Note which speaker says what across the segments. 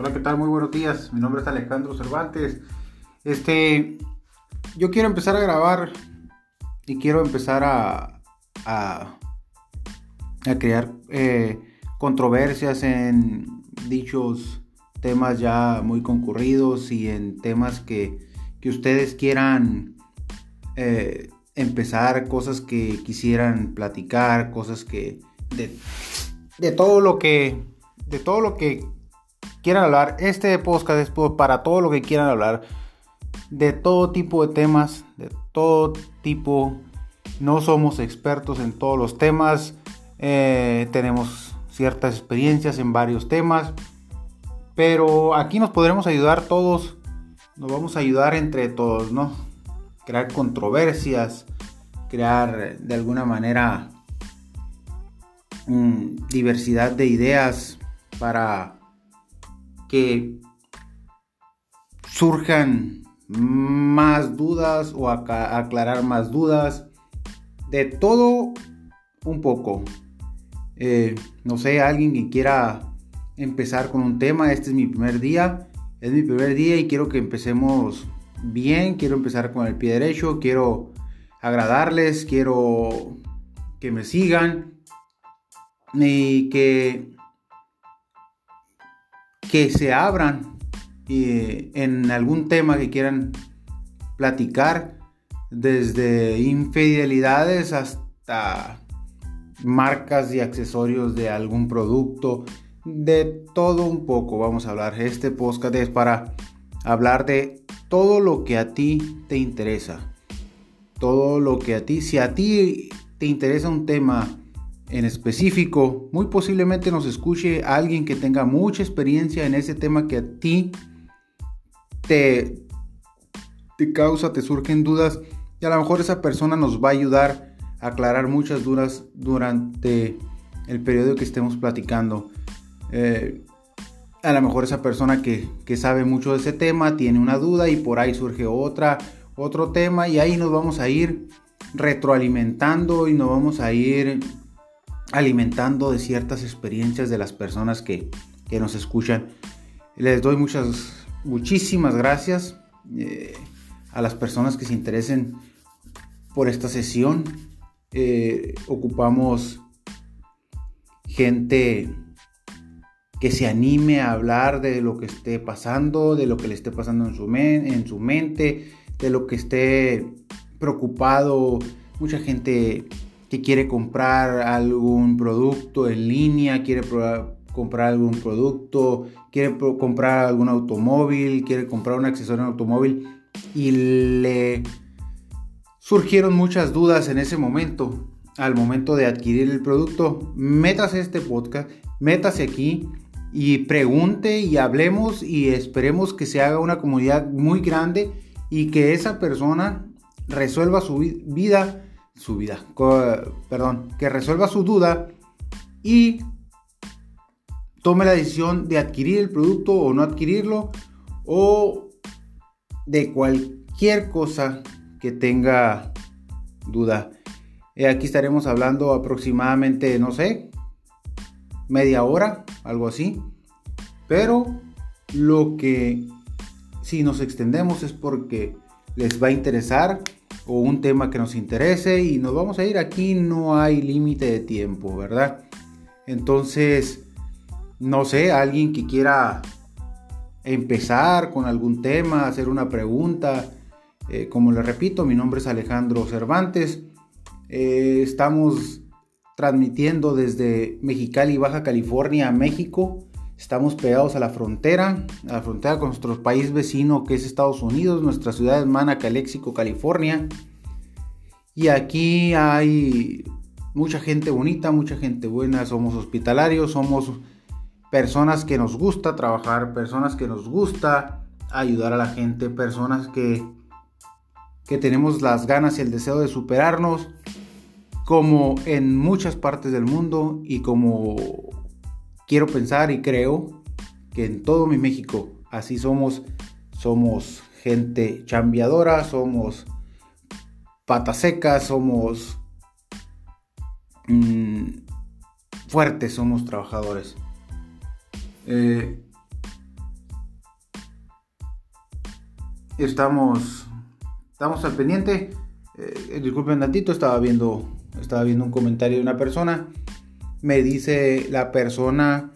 Speaker 1: Hola, ¿qué tal? Muy buenos días. Mi nombre es Alejandro Cervantes. Este, yo quiero empezar a grabar y quiero empezar a, a, crear eh, controversias en dichos temas ya muy concurridos y en temas que, ustedes quieran eh, empezar, cosas que quisieran platicar, cosas que de, de todo lo que de todo lo que quieran hablar. Este podcast es para todo lo que quieran hablar. De todo tipo de temas, de todo tipo. No somos expertos en todos los temas. Eh, tenemos ciertas experiencias en varios temas. Pero aquí nos podremos ayudar todos. Nos vamos a ayudar entre todos, ¿no? Crear controversias. Crear de alguna manera mm, diversidad de ideas para que surjan más dudas o aclarar más dudas. De todo un poco. Eh, no sé, alguien que quiera empezar con un tema. Este es mi primer día. Es mi primer día y quiero que empecemos bien. Quiero empezar con el pie derecho. Quiero agradarles. Quiero que me sigan. Y que que se abran eh, en algún tema que quieran platicar, desde infidelidades hasta marcas y accesorios de algún producto, de todo un poco vamos a hablar. Este podcast es para hablar de todo lo que a ti te interesa. Todo lo que a ti, si a ti te interesa un tema en específico, muy posiblemente nos escuche alguien que tenga mucha experiencia en ese tema que a ti te, te causa, te surgen dudas y a lo mejor esa persona nos va a ayudar a aclarar muchas dudas durante el periodo que estemos platicando. Eh, a lo mejor esa persona que, que, sabe mucho de ese tema tiene una duda y por ahí surge otra, otro tema y ahí nos vamos a ir retroalimentando y nos vamos a ir alimentando de ciertas experiencias de las personas que, nos escuchan. Les doy muchas, muchísimas gracias eh, a las personas que se interesen por esta sesión. Eh, ocupamos gente que se anime a hablar de lo que esté pasando, de lo que le esté pasando en su, en su mente, de lo que esté preocupado. Mucha gente que quiere comprar algún producto en línea, quiere comprar algún producto, quiere comprar algún automóvil, quiere comprar un accesorio en automóvil y le surgieron muchas dudas en ese momento. Al momento de adquirir el producto, métase este podcast, métase aquí y pregunte y hablemos y esperemos que se haga una comunidad muy grande y que esa persona resuelva su vida su vida, perdón, que resuelva su duda y tome la decisión de adquirir el producto o no adquirirlo o de cualquier cosa que tenga duda. Eh, aquí estaremos hablando aproximadamente, no sé, media hora, algo así. Pero lo que si nos extendemos es porque les va a interesar o un tema que nos interese y nos vamos a ir. Aquí no hay límite de tiempo, ¿verdad? Entonces, no sé, alguien que quiera empezar con algún tema, hacer una pregunta. Eh, como les repito, mi nombre es Alejandro Cervantes. Eh, estamos transmitiendo desde Mexicali, Baja California, México. Estamos pegados a la frontera, a la frontera con nuestro país vecino que es Estados Unidos, nuestra ciudad hermana Calexico, California. Y aquí hay mucha gente bonita, mucha gente buena, somos hospitalarios, somos personas que nos gusta trabajar, personas que nos gusta ayudar a la gente, personas que, que tenemos las ganas y el deseo de superarnos, como en muchas partes del mundo y como quiero pensar y creo que en todo mi México así somos, somos gente chambeadora, somos patas secas, somos mm, fuertes, somos trabajadores. Eh, estamos, estamos al pendiente. Eh, disculpen un tantito, estaba viendo, estaba viendo un comentario de una persona. Me dice la persona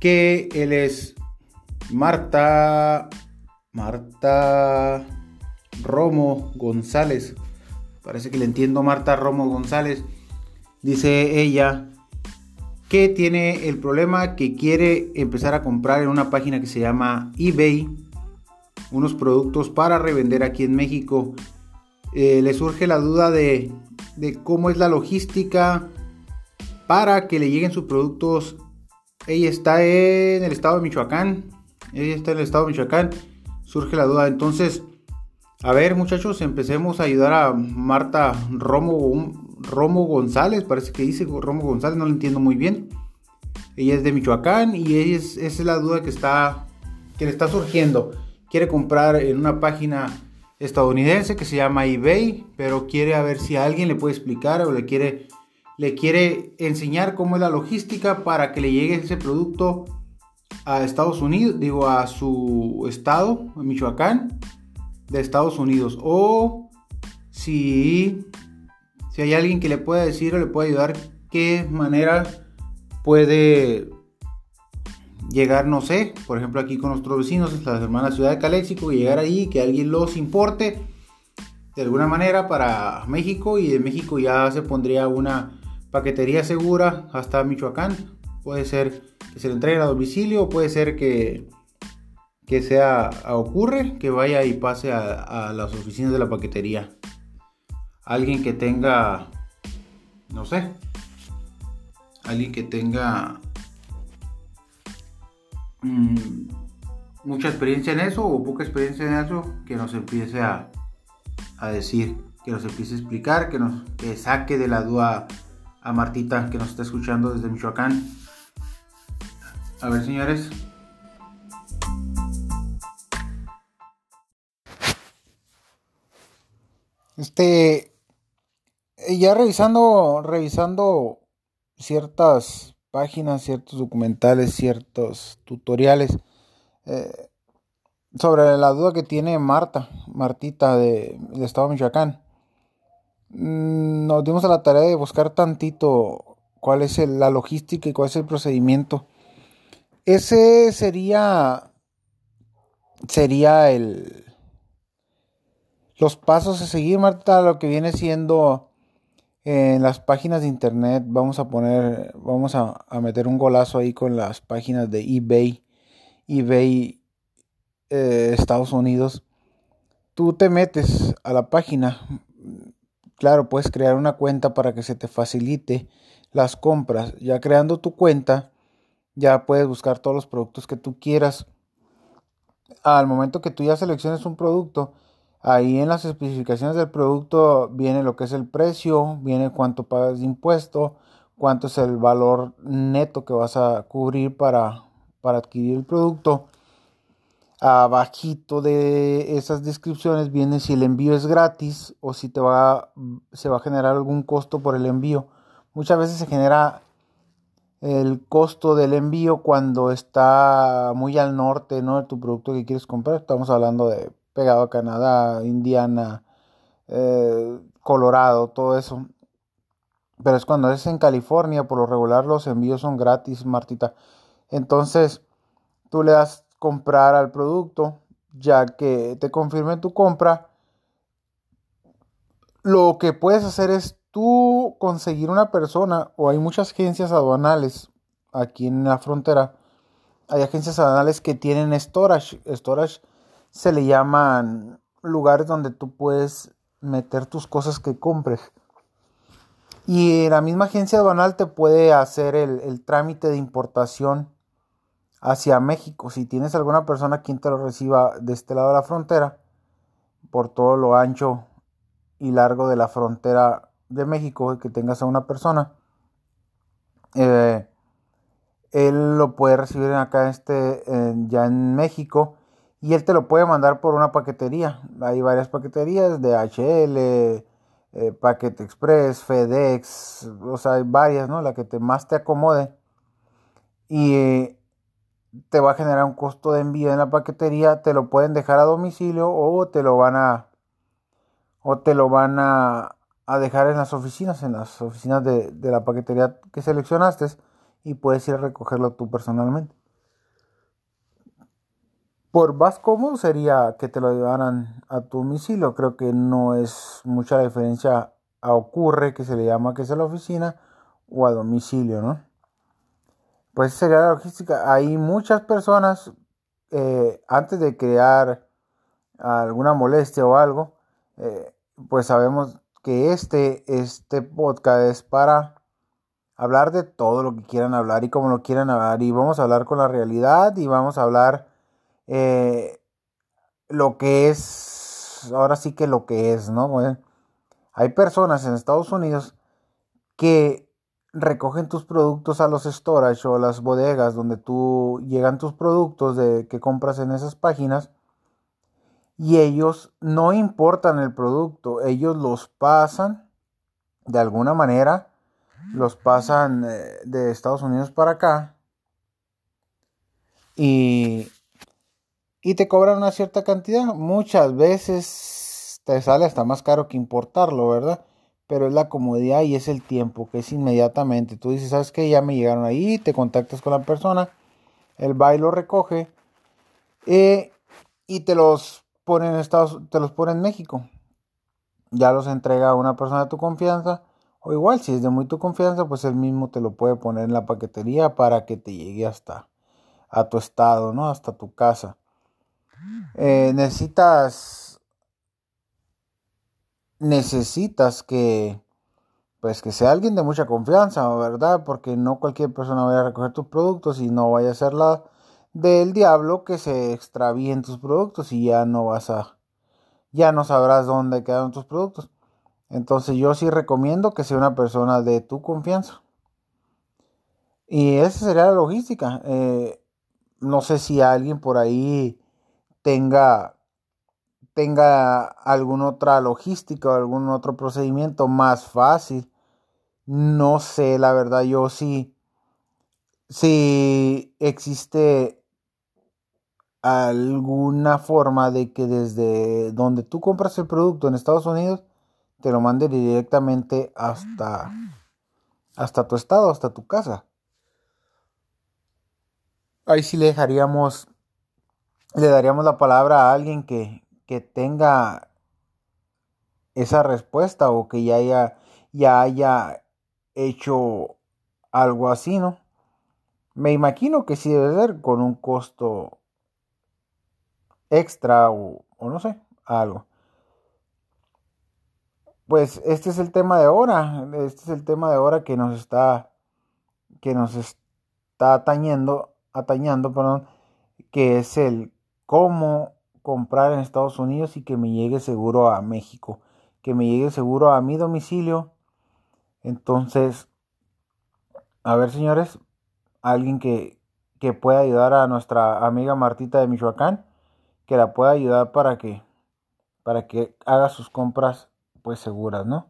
Speaker 1: que él es Marta, Marta Romo González. Parece que le entiendo Marta Romo González. Dice ella que tiene el problema que quiere empezar a comprar en una página que se llama eBay unos productos para revender aquí en México. Eh, le surge la duda de, de cómo es la logística para que le lleguen sus productos. Ella está en el estado de Michoacán. Ella está en el estado de Michoacán. Surge la duda. Entonces, a ver muchachos, empecemos a ayudar a Marta Romo, Romo González. Parece que dice Romo González, no lo entiendo muy bien. Ella es de Michoacán y esa es la duda que, está, que le está surgiendo. Quiere comprar en una página estadounidense que se llama eBay, pero quiere a ver si alguien le puede explicar o le quiere, le quiere enseñar cómo es la logística para que le llegue ese producto a Estados Unidos, digo a su estado, Michoacán, de Estados Unidos. O si, si hay alguien que le pueda decir o le pueda ayudar qué manera puede llegar, no sé, por ejemplo aquí con nuestros vecinos, las hermanas Ciudad de Caléxico, y llegar ahí, que alguien los importe de alguna manera para México y de México ya se pondría una paquetería segura hasta Michoacán. Puede ser que se le entregue a domicilio, puede ser que, que sea, ocurre, que vaya y pase a, a las oficinas de la paquetería. Alguien que tenga, no sé, alguien que tenga Mm, mucha experiencia en eso o poca experiencia en eso, que nos empiece a, decir, que nos empiece a explicar, que nos saque de la duda a Martita que nos está escuchando desde Michoacán. A ver, señores. Este, ya revisando, revisando ciertas páginas, ciertos documentales, ciertos tutoriales eh, sobre la duda que tiene Marta, Martita de, del estado de Michoacán. Mm, nos dimos a la tarea de buscar tantito cuál es la logística y cuál es el procedimiento. Ese sería sería el los pasos a seguir, Marta, lo que viene siendo en las páginas de internet vamos a poner, vamos a, meter un golazo ahí con las páginas de eBay, eBay eh, Estados Unidos. Tú te metes a la página, claro, puedes crear una cuenta para que se te facilite las compras. Ya creando tu cuenta, ya puedes buscar todos los productos que tú quieras. Al momento que tú ya selecciones un producto, Ahí en las especificaciones del producto viene lo que es el precio, viene cuánto pagas de impuesto, cuánto es el valor neto que vas a cubrir para, para adquirir el producto. Abajito de esas descripciones viene si el envío es gratis o si te va, se va a generar algún costo por el envío. Muchas veces se genera el costo del envío cuando está muy al norte ¿no? de tu producto que quieres comprar. Estamos hablando de pegado a Canadá, Indiana, eh, Colorado, todo eso. Pero es cuando es en California, por lo regular los envíos son gratis, Martita. Entonces, tú le das comprar al producto, ya que te confirme tu compra. Lo que puedes hacer es tú conseguir una persona, o hay muchas agencias aduanales aquí en la frontera. Hay agencias aduanales que tienen storage. Storage se le llaman lugares donde tú puedes meter tus cosas que compres. Y la misma agencia aduanal te puede hacer el, trámite de importación hacia México. Si tienes alguna persona quien te lo reciba de este lado de la frontera, por todo lo ancho y largo de la frontera de México, que tengas a una persona, eh, él lo puede recibir acá este, ya en México y él te lo puede mandar por una paquetería. Hay varias paqueterías de HL, eh, Packet Express, FedEx, o sea, hay varias, ¿no? La que más te acomode. Y te va a generar un costo de envío en la paquetería, te lo pueden dejar a domicilio o te lo van a o te lo van a, a dejar en las oficinas, en las oficinas de, de, la paquetería que seleccionaste y puedes ir a recogerlo tú personalmente. Por más cómodo sería que te lo llevaran a tu domicilio. Creo que no es mucha diferencia a ocurre, que se le llama que es a la oficina, o a domicilio, ¿no? Pues sería la logística. Hay muchas personas, eh, antes de crear alguna molestia o algo, eh, pues sabemos que este, este podcast es para hablar de todo lo que quieran hablar y como lo quieran hablar. Y vamos a hablar con la realidad y vamos a hablar eh, lo que es, ahora sí que lo que es, ¿no? hay personas en Estados Unidos que recogen tus productos a los storage o las bodegas donde tú llegan tus productos de, que compras en esas páginas y ellos no importan el producto, ellos los pasan de alguna manera, los pasan eh, de Estados Unidos para acá y, y te cobran una cierta cantidad. Muchas veces te sale hasta más caro que importarlo, ¿verdad? Pero es la comodidad y es el tiempo, que es inmediatamente. Tú dices, ¿sabes qué? Ya me llegaron ahí, te contactas con la persona, el baile lo recoge eh, y te los pone en Estados, te los pone en México. Ya los entrega a una persona de tu confianza. O igual, si es de muy tu confianza, pues él mismo te lo puede poner en la paquetería para que te llegue hasta a tu estado, ¿no? Hasta tu casa. Eh, necesitas necesitas que pues que sea alguien de mucha confianza, ¿verdad? Porque no cualquier persona vaya a recoger tus productos y no vaya a ser la del diablo que se extravíen tus productos y ya no vas a ya no sabrás dónde quedaron tus productos. Entonces yo sí recomiendo que sea una persona de tu confianza. Y esa sería la logística. Eh, no sé si alguien por ahí tenga tenga alguna otra logística o algún otro procedimiento más fácil. No sé, la verdad, yo sí. Si existe alguna forma de que desde donde tú compras el producto en Estados Unidos te lo mande directamente hasta hasta tu estado, hasta tu casa. Ahí sí le dejaríamos le daríamos la palabra a alguien que, que tenga esa respuesta o que ya haya, ya haya hecho algo así, ¿no? Me imagino que sí debe ser con un costo extra o, o no sé, algo. Pues este es el tema de ahora, este es el tema de ahora que nos está que nos está atañendo, atañando, perdón, que es el cómo comprar en Estados Unidos y que me llegue seguro a México, que me llegue seguro a mi domicilio. Entonces, a ver señores, alguien que, que pueda ayudar a nuestra amiga Martita de Michoacán, que la pueda ayudar para que, para que haga sus compras pues seguras, ¿no?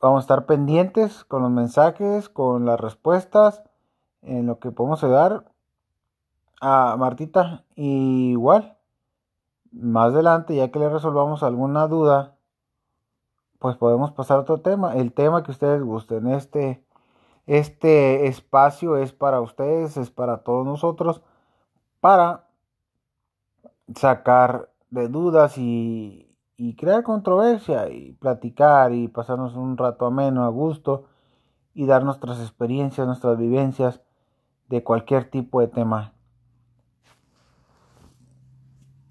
Speaker 1: Vamos a estar pendientes con los mensajes, con las respuestas, en lo que podemos ayudar a Martita. igual, más adelante, ya que le resolvamos alguna duda, pues podemos pasar a otro tema. El tema que ustedes gusten. Este, este espacio es para ustedes, es para todos nosotros, para sacar de dudas y, y crear controversia y platicar y pasarnos un rato ameno, a gusto y dar nuestras experiencias, nuestras vivencias de cualquier tipo de tema